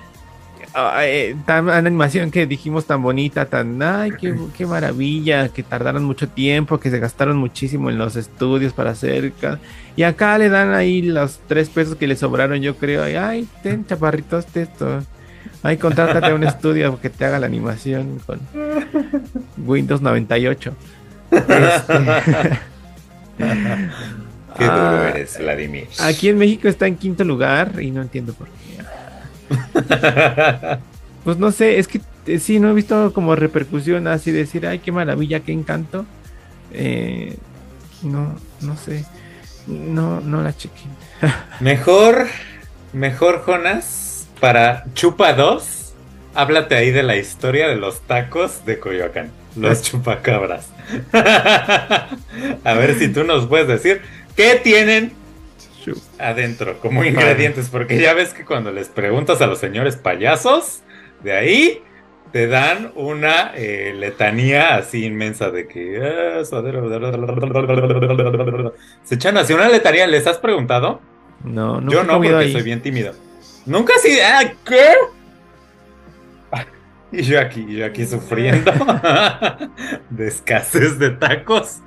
eh, tan animación que dijimos tan bonita, tan, ay, qué, maravilla, que tardaron mucho tiempo, que se gastaron muchísimo en los estudios para hacer. Y acá le dan ahí los tres pesos que le sobraron, yo creo. ay, ten, chaparritos, esto. Ay, contrátate a un estudio que te haga la animación con Windows 98. Este, qué duro ah, eres, Vladimir. Aquí en México está en quinto lugar y no entiendo por qué. pues no sé, es que este, sí, no he visto como repercusión así decir, ay, qué maravilla, qué encanto. Eh, no, no sé. No, no la chequé. mejor, mejor, Jonas, para Chupa 2, háblate ahí de la historia de los tacos de Coyoacán, los chupacabras. A ver si tú nos puedes decir qué tienen adentro como ingredientes, porque ya ves que cuando les preguntas a los señores payasos, de ahí te dan una eh, letanía así inmensa de que se echan así una letanía. ¿Les has preguntado? No, no. Yo no, porque soy bien tímido. Nunca así, ah, ¿qué? Y yo aquí, yo aquí sufriendo de escasez de tacos.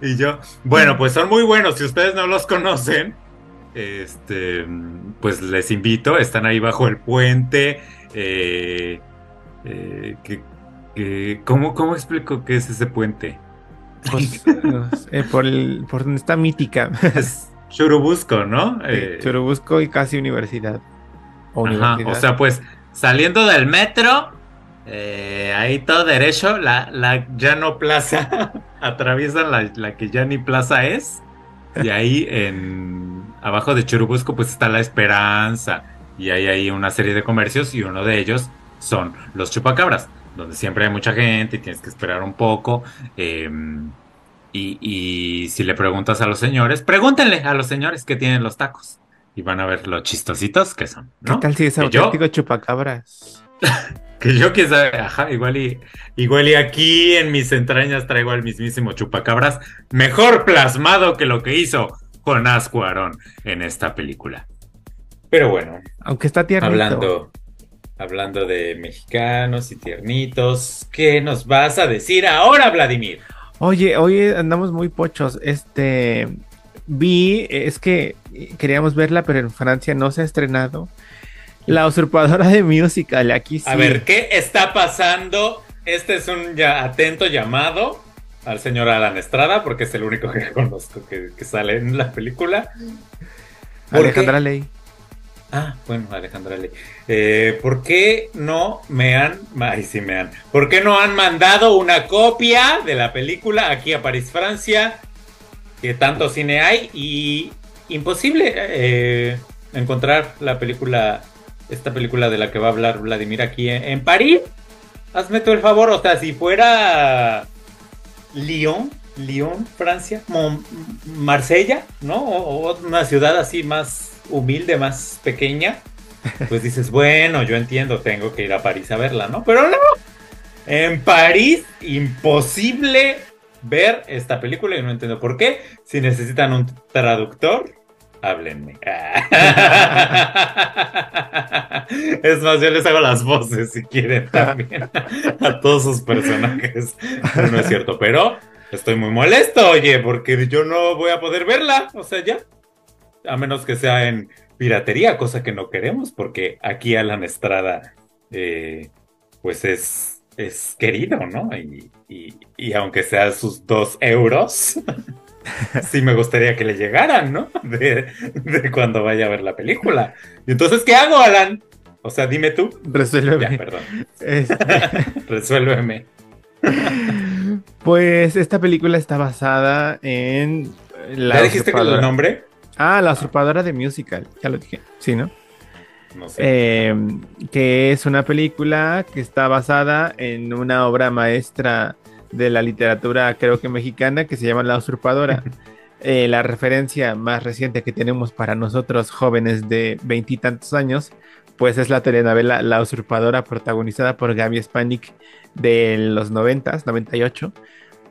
Y yo, bueno, pues son muy buenos. Si ustedes no los conocen, este, pues les invito. Están ahí bajo el puente. Eh, eh, que, ¿cómo, ¿Cómo explico qué es ese puente? Pues, eh, por, el, por donde está Mítica. Es Churubusco, ¿no? Churubusco y casi universidad. O, sea, pues saliendo del metro, ahí todo derecho, la, la Llano Plaza, atraviesan la, la, que ya ni plaza es. Y ahí en abajo de Churubusco, pues está la Esperanza. Y hay ahí una serie de comercios y uno de ellos son los chupacabras, donde siempre hay mucha gente y tienes que esperar un poco. Em, y, si le preguntas a los señores, pregúntenle a los señores que tienen los tacos. Y van a ver lo chistositos que son. ¿Qué tal si es auténtico chupacabras? que yo que sabe, ajá, igual y, igual y aquí en mis entrañas traigo al mismísimo chupacabras, mejor plasmado que lo que hizo Jonás Cuarón en esta película. Pero bueno. Aunque está tierno. Hablando, hablando de mexicanos y tiernitos. ¿Qué nos vas a decir ahora, Vladimir? Oye, hoy andamos muy pochos. Este vi, es que queríamos verla, pero en Francia no se ha estrenado. La usurpadora de musical, aquí sí. A ver, ¿qué está pasando? Este es un ya atento llamado al señor Alan Estrada, porque es el único que conozco que, sale en la película. Alejandra Ley. Ah, bueno, Alejandra Ley. Eh, ¿Por qué no me han. Ay, sí me han. ¿Por qué no han mandado una copia de la película aquí a París, Francia? Que tanto cine hay y imposible eh, encontrar la película, esta película de la que va a hablar Vladimir aquí en, París. Hazme tú el favor, o sea, si fuera Lyon, Lyon, Francia, Marsella, ¿no? o una ciudad así más humilde, más pequeña, pues dices, bueno, yo entiendo, tengo que ir a París a verla, ¿no? Pero no, en París, imposible ver esta película y no entiendo por qué. Si necesitan un traductor, háblenme. es más, yo les hago las voces si quieren también a todos sus personajes. No es cierto, pero estoy muy molesto, oye, porque yo no voy a poder verla. O sea, ya a menos que sea en piratería, cosa que no queremos, porque aquí Alan Estrada, eh, pues es, es querido, ¿no? Y, aunque sea sus dos euros, sí me gustaría que le llegaran, ¿no? De, cuando vaya a ver la película. Y entonces, ¿qué hago, Alan? O sea, dime tú. Resuélveme. Ya, perdón. Este. Resuélveme. Pues esta película está basada en la. ¿Ya dijiste que el nombre? Ah, La usurpadora de musical, ya lo dije, sí, ¿no? No sé. Eh, que es una película que está basada en una obra maestra de la literatura, creo que mexicana, que se llama La usurpadora. Eh, la referencia más reciente que tenemos para nosotros jóvenes de veintitantos años, pues es la telenovela La usurpadora protagonizada por Gaby Spanik de los noventas, 98.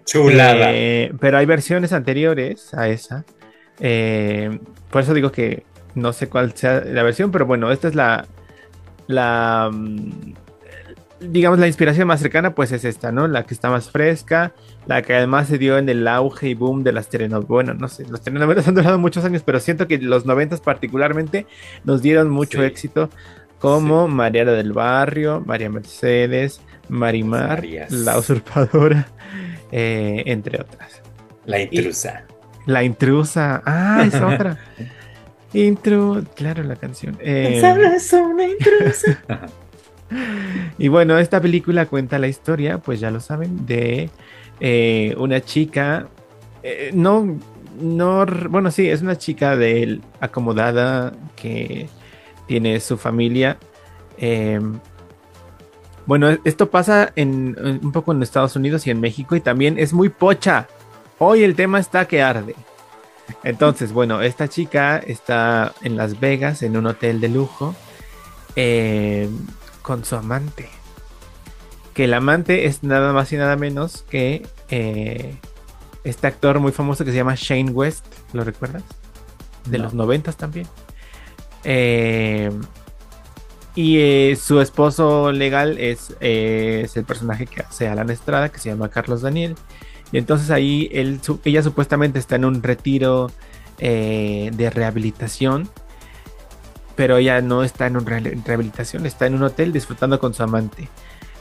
Chulada. Eh, pero hay versiones anteriores a esa eh, por eso digo que no sé cuál sea la versión, pero bueno, esta es la, la, mm, digamos, la inspiración más cercana, pues es esta, ¿no? La que está más fresca, la que además se dio en el auge y boom de las telenovelas. Bueno, no sé, los telenovelas han durado muchos años, pero siento que los noventas particularmente nos dieron mucho éxito, como Mariana del Barrio, María Mercedes, Marimar, La Usurpadora, eh, entre otras. La intrusa. La intrusa. Ah, es otra. Intro, claro, la canción. Eh, ¿Sabes? Una intrusa. y bueno, esta película cuenta la historia, pues ya lo saben, de eh, una chica, eh, no, no, bueno, sí, es una chica de acomodada que tiene su familia. Em, bueno, esto pasa en, un poco en Estados Unidos y en México y también es muy pocha. Hoy el tema está que arde. Entonces, bueno, esta chica está en Las Vegas en un hotel de lujo em, con su amante. Que el amante es nada más y nada menos que eh, este actor muy famoso que se llama Shane West. ¿Lo recuerdas? De los noventas también. Eh, y eh, su esposo legal es, es, el personaje que hace Alan Estrada, que se llama Carlos Daniel. Y entonces ahí él, ella supuestamente está en un retiro de rehabilitación, pero ella no está en una rehabilitación, está en un hotel disfrutando con su amante.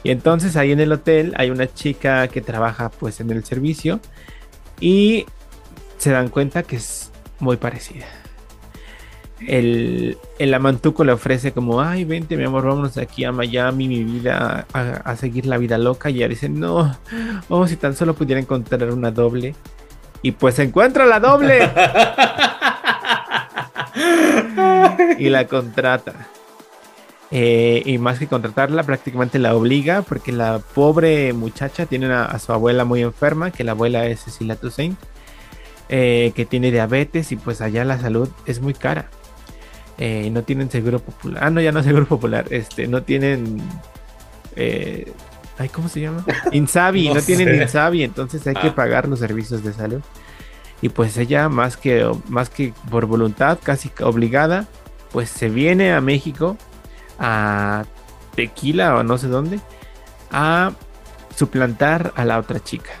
Y entonces ahí en el hotel hay una chica que trabaja pues en el servicio y se dan cuenta que es muy parecida el, el, amantuco le ofrece como, ay, vente, mi amor, vámonos aquí a Miami, mi vida, a, seguir la vida loca. Y ella dice, no, oh, si tan solo pudiera encontrar una doble. Y pues encuentra la doble. y la contrata. Eh, y más que contratarla, prácticamente la obliga, porque la pobre muchacha tiene a su abuela muy enferma, que la abuela es Cecilia Toussaint, eh, que tiene diabetes y pues allá la salud es muy cara. Eh, no tienen seguro popular. Ah, no, ya no seguro popular. Este, no tienen. Eh, ay, ¿cómo se llama? Insabi, no, tienen Insabi, entonces hay que ah. pagar los servicios de salud. Y pues ella, más que, más que por voluntad, casi obligada, pues se viene a México, a Tequila o no sé dónde, a suplantar a la otra chica.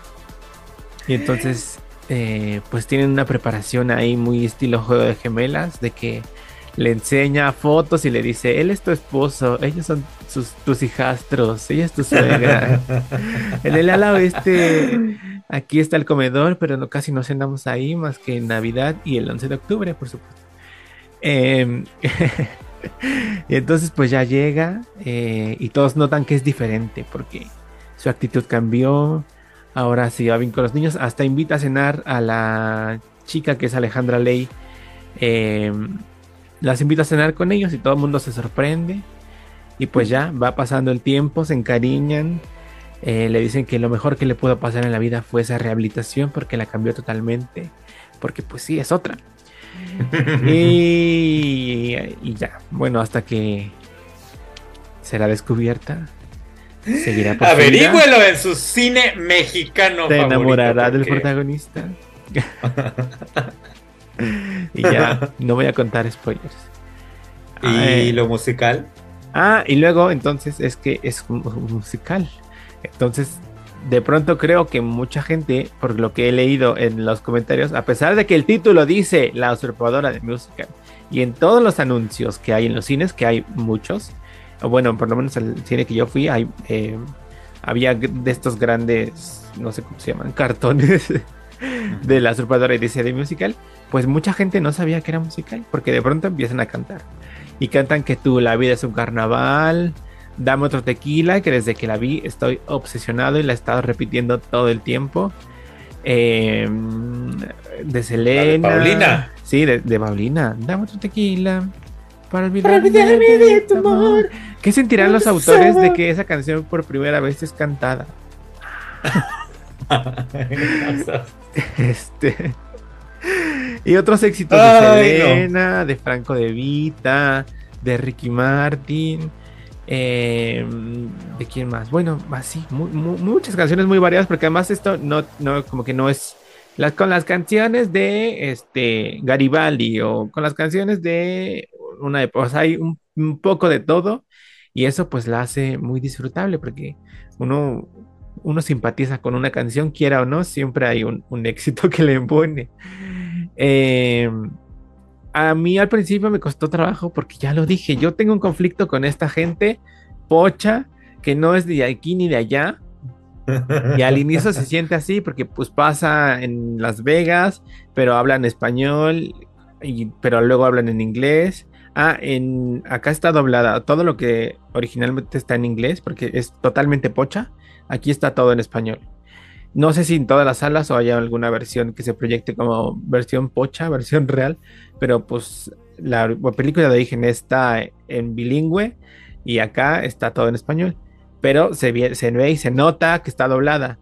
Y entonces, eh, pues tienen una preparación ahí muy estilo juego de gemelas, de que le enseña fotos y le dice, él es tu esposo, ellos son tus hijastros, ella es tu suegra. en el ala oeste, aquí está el comedor, pero no, casi no cenamos ahí más que en Navidad y el 11 de octubre, por supuesto. Em, y entonces pues ya llega eh, y todos notan que es diferente porque su actitud cambió, ahora se va bien con los niños, hasta invita a cenar a la chica que es Alejandra Ley. Eh, las invito a cenar con ellos y todo el mundo se sorprende. Y pues ya va pasando el tiempo, se encariñan. Eh, le dicen que lo mejor que le pudo pasar en la vida fue esa rehabilitación porque la cambió totalmente. Porque pues sí, es otra. y, ya, bueno, hasta que será descubierta. Seguirá por Averígüelo en su cine mexicano. Te enamorará del protagonista. y ya, no voy a contar spoilers. ¿Y lo musical? Ah, y luego entonces es que es musical. Entonces, de pronto creo que mucha gente, por lo que he leído en los comentarios, a pesar de que el título dice La usurpadora de musical, y en todos los anuncios que hay en los cines, que hay muchos, o bueno, por lo menos el cine que yo fui, hay, eh, había de estos grandes, no sé cómo se llaman, cartones de la usurpadora y dice de musical, pues mucha gente no sabía que era musical, porque de pronto empiezan a cantar. Y cantan que tú, la vida es un carnaval, dame otro tequila, que desde que la vi estoy obsesionado y la he estado repitiendo todo el tiempo. Em, de Selena. de Paulina. Sí, de, Paulina. Dame otro tequila. Para olvidarme, de, tu amor. ¿Qué sentirán los autores de que esa canción por primera vez es cantada? este. Y otros éxitos de Selena, de Franco de Vita, de Ricky Martin. Em, ¿De quién más? Bueno, así, muchas canciones muy variadas, porque además esto no, no, como que no es con las canciones de este Garibaldi o con las canciones de una época, hay un, poco de todo y eso pues la hace muy disfrutable porque uno, uno simpatiza con una canción, quiera o no, siempre hay un, un éxito que le impone. Eh, a mí al principio me costó trabajo porque ya lo dije, yo tengo un conflicto con esta gente pocha que no es de aquí ni de allá. Y al inicio se siente así porque pues pasa en Las Vegas, pero hablan español, y, pero luego hablan en inglés. Ah, en acá está doblada. Todo lo que originalmente está en inglés, porque es totalmente pocha, aquí está todo en español. No sé si en todas las salas o haya alguna versión que se proyecte como versión pocha, versión real, pero pues la película de origen está en bilingüe y acá está todo en español. Pero se ve, y se nota que está doblada.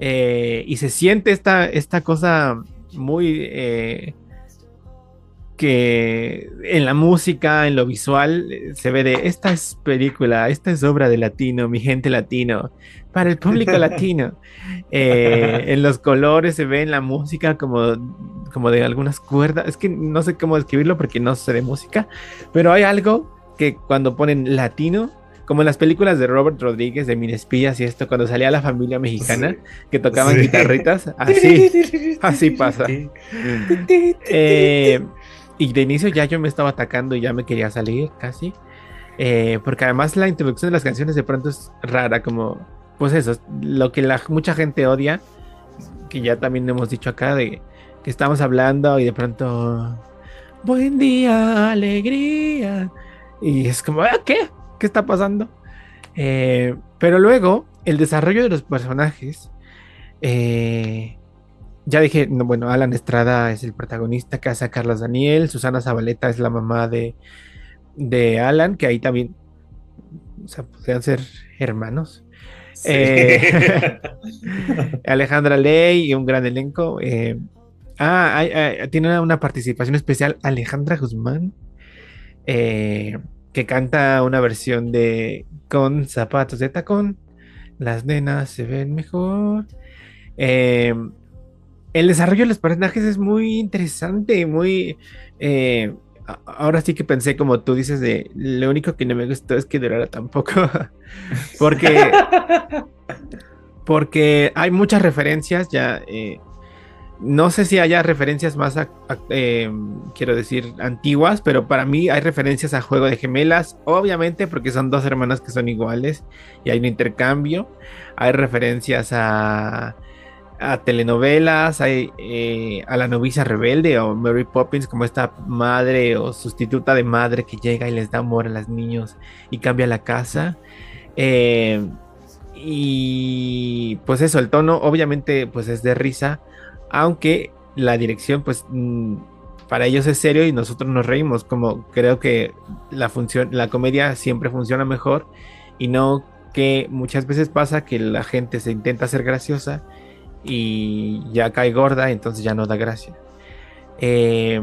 Eh, y se siente esta, esta cosa muy... Eh, que en la música, en lo visual, se ve de esta es película, esta es obra de latino, mi gente latino, para el público latino. Eh, en los colores se ve en la música como, como de algunas cuerdas. Es que no sé cómo describirlo porque no sé de música, pero hay algo que cuando ponen latino, como en las películas de Robert Rodríguez de Minespillas y esto, cuando salía la familia mexicana que tocaban guitarritas, así, así pasa. Eh, y de inicio ya yo me estaba atacando y ya me quería salir casi. Eh, porque además la introducción de las canciones de pronto es rara, como, pues eso, lo que mucha gente odia, que ya también hemos dicho acá, de que estamos hablando y de pronto, buen día, alegría. Y es como, ah, ¿qué? ¿Qué está pasando? Eh, pero luego, el desarrollo de los personajes, eh, ya dije, bueno, Alan Estrada es el protagonista que hace a Carlos Daniel, Susana Zabaleta es la mamá de, de Alan, que ahí también, o sea, podrían ser hermanos. Eh, Alejandra Ley y un gran elenco. Eh, ah, tiene una participación especial Alejandra Guzmán, eh, que canta una versión de Con zapatos de tacón. Las nenas se ven mejor. El desarrollo de los personajes es muy interesante, muy... Ahora sí que pensé, como tú dices, de lo único que no me gustó es que durara tampoco. porque... porque hay muchas referencias ya. Eh, no sé si haya referencias más, eh, quiero decir, antiguas, pero para mí hay referencias a Juego de Gemelas, obviamente porque son dos hermanas que son iguales y hay un intercambio. Hay referencias a a telenovelas, hay, eh, a la novicia rebelde o Mary Poppins como esta madre o sustituta de madre que llega y les da amor a los niños y cambia la casa. Eh, y pues eso, el tono obviamente pues es de risa, aunque la dirección pues mm, para ellos es serio y nosotros nos reímos, como creo que la función, la comedia siempre funciona mejor y no que muchas veces pasa que la gente se intenta ser graciosa y ya cae gorda, entonces ya no da gracia. Eh,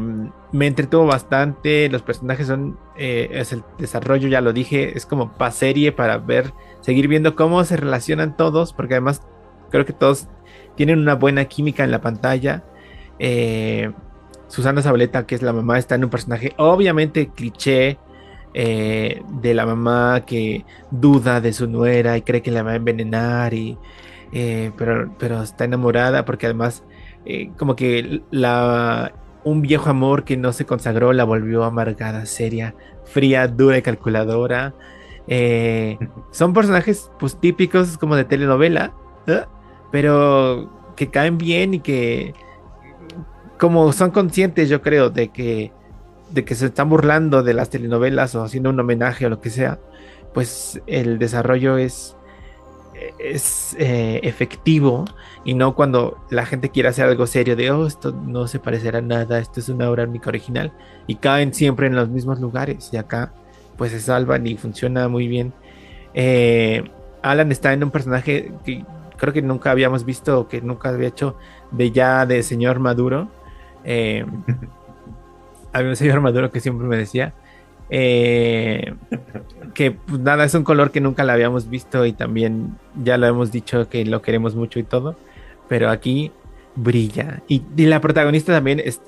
me entretuvo bastante, los personajes son, eh, es el desarrollo, ya lo dije, es como para serie para ver, seguir viendo cómo se relacionan todos, porque además creo que todos tienen una buena química en la pantalla. Eh, Susana Zabaleta, que es la mamá, está en un personaje obviamente cliché de la mamá que duda de su nuera y cree que la va a envenenar y eh, pero, pero está enamorada porque además eh, como que la, un viejo amor que no se consagró la volvió amargada, seria, fría, dura y calculadora. Eh, son personajes pues típicos como de telenovela, pero que caen bien y que como son conscientes yo creo de que de que se están burlando de las telenovelas o haciendo un homenaje o lo que sea, pues el desarrollo es es eh, efectivo y no cuando la gente quiere hacer algo serio de, oh, esto no se parecerá a nada, esto es una obra única original y caen siempre en los mismos lugares y acá pues se salvan y funciona muy bien. Eh, Alan está en un personaje que creo que nunca habíamos visto, que nunca había hecho de ya de señor Maduro. Eh, había un señor Maduro que siempre me decía, eh, que pues, nada, es un color que nunca la habíamos visto y también ya lo hemos dicho que lo queremos mucho y todo, pero aquí brilla. Y, la protagonista también es,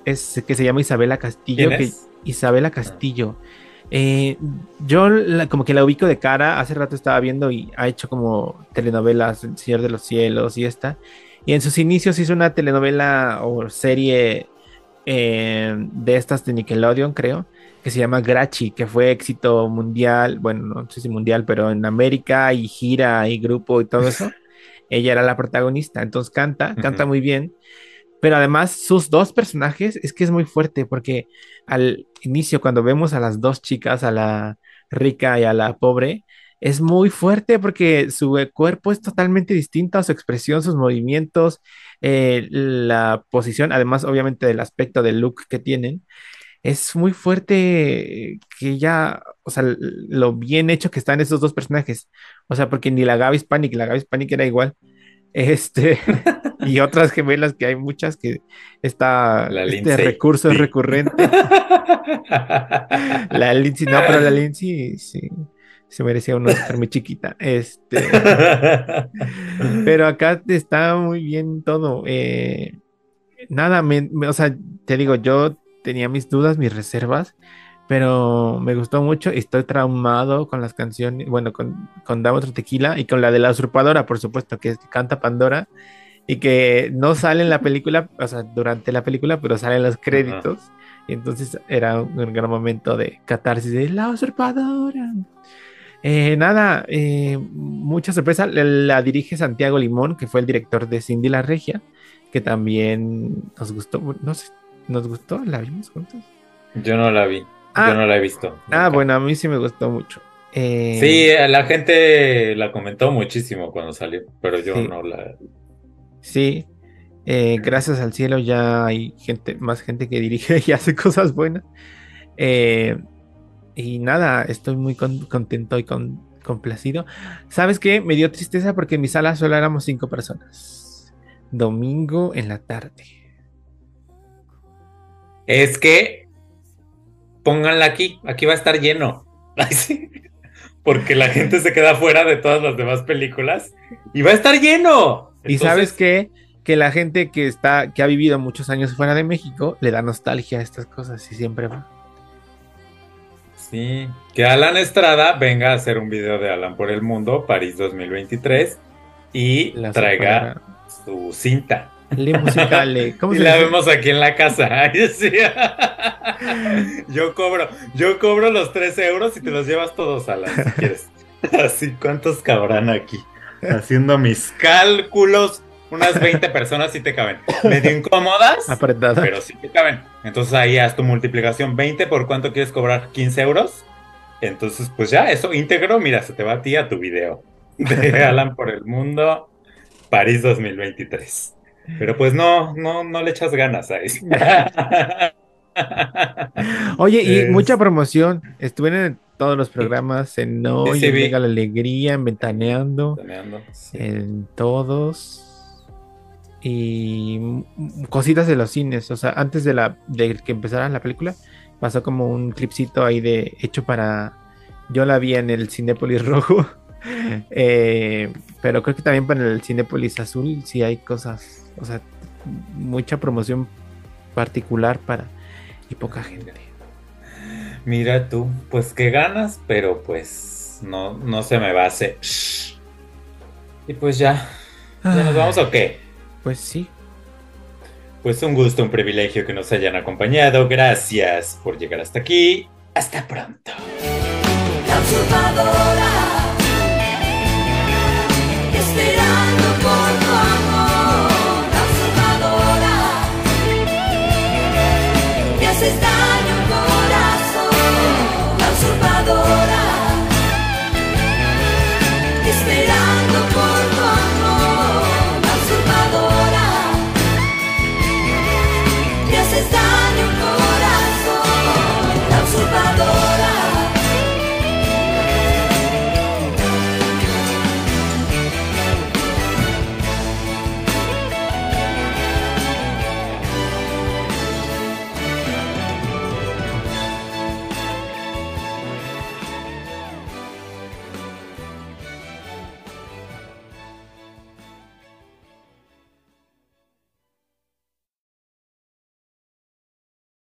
que se llama Isabela Castillo. Que, Isabela Castillo. Eh, yo como que la ubico de cara, hace rato estaba viendo y ha hecho como telenovelas El Señor de los Cielos y esta. Y en sus inicios hizo una telenovela o serie eh, de estas de Nickelodeon, creo, que se llama Grachi, que fue éxito mundial, bueno, no sé si mundial, pero en América y gira y grupo y todo eso. Ella era la protagonista, entonces canta, canta muy bien, Pero además sus dos personajes es que es muy fuerte porque al inicio cuando vemos a las dos chicas, a la rica y a la pobre, es muy fuerte porque su cuerpo es totalmente distinto, su expresión, sus movimientos, eh, la posición, además obviamente del aspecto del look que tienen, es muy fuerte que ya, o sea, lo bien hecho que están esos dos personajes, o sea, porque ni la Gaby Hispanic, la Gaby Hispanic era igual, este, y otras gemelas que hay muchas que está, este recurso es recurrente. la Lindsay, no, pero la Lindsay, sí se merecía una Oscar muy chiquita. Este, pero acá está muy bien todo. Eh, nada, o sea, te digo, yo tenía mis dudas, mis reservas, pero me gustó mucho. Estoy traumado con las canciones, bueno, con, con Dame otro tequila y con la de la usurpadora, por supuesto, que canta Pandora y que no sale en la película, o sea, durante la película, pero sale en los créditos. Y entonces era un gran momento de catarsis de la usurpadora. Eh, nada, eh, mucha sorpresa. La, dirige Santiago Limón, que fue el director de Cindy la Regia, que también nos gustó. No sé, ¿nos gustó? ¿La vimos juntos? Yo no la vi. yo ah. no la he visto. Ah, bueno, a mí sí me gustó mucho. Eh, sí, la gente la comentó muchísimo cuando salió, pero yo no la. Sí, gracias al cielo ya hay gente, más gente que dirige y hace cosas buenas. Eh, y nada, estoy muy contento y complacido. ¿Sabes qué? Me dio tristeza porque en mi sala solo éramos cinco personas. Domingo en la tarde. Es que pónganla aquí, aquí va a estar lleno. Porque la gente se queda fuera de todas las demás películas y va a estar lleno. Y sabes qué? Que la gente que está, que ha vivido muchos años fuera de México, le da nostalgia a estas cosas y siempre va. Sí, que Alan Estrada venga a hacer un video de Alan por el Mundo, París 2023, y traiga su cinta. ¿Cómo y la vemos aquí en la casa. yo cobro, yo cobro los 3 euros y te los llevas todos, Alan, si quieres. Así, ¿cuántos cabrán aquí? Haciendo mis cálculos unas 20 personas sí te caben. Medio incómodas, pero sí te caben. Entonces ahí haz tu multiplicación. 20 por cuánto quieres cobrar? 15 euros. Entonces, pues ya, eso íntegro, mira, se te va a ti a tu video. De Alan por el mundo, París 2023. Pero pues no, no, no le echas ganas a eso. Oye, y mucha promoción. Estuve en todos los programas, en Hoy, Llega la Alegría, en Ventaneando, en todos y cositas de los cines. O sea, antes de, la, de que empezara la película, pasó como un clipcito ahí de hecho para. Yo la vi en el Cinépolis rojo. Eh, pero creo que también para el Cinépolis azul sí hay cosas. O sea, mucha promoción particular para y poca gente. Mira tú, pues que ganas, pero pues no, no se me va a hacer. Y pues ya. ¿Ya nos vamos o qué? Pues sí. Pues un gusto, un privilegio que nos hayan acompañado. Gracias por llegar hasta aquí. Hasta pronto.